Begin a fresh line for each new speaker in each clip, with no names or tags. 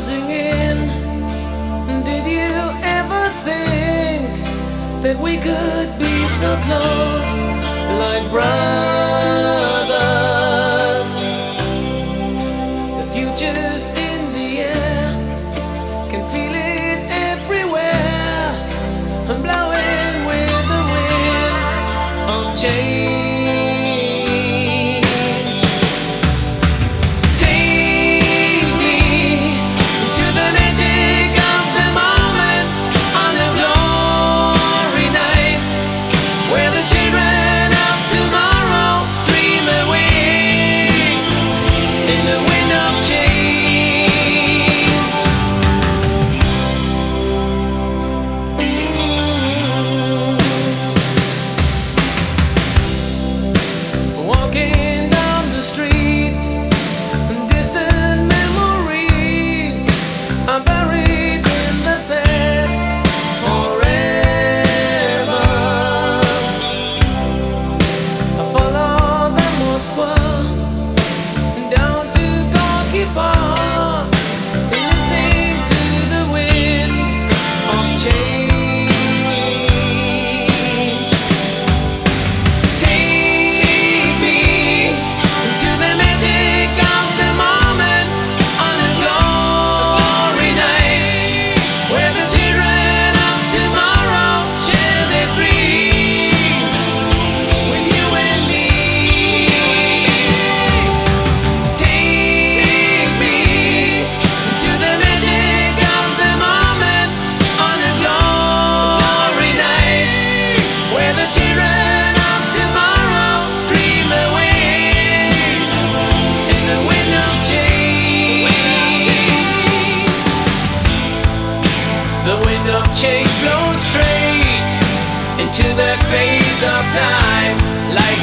closing in. Did you ever think that we could be so close, like brown?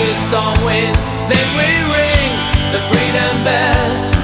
a storm wind, then we ring the freedom bell.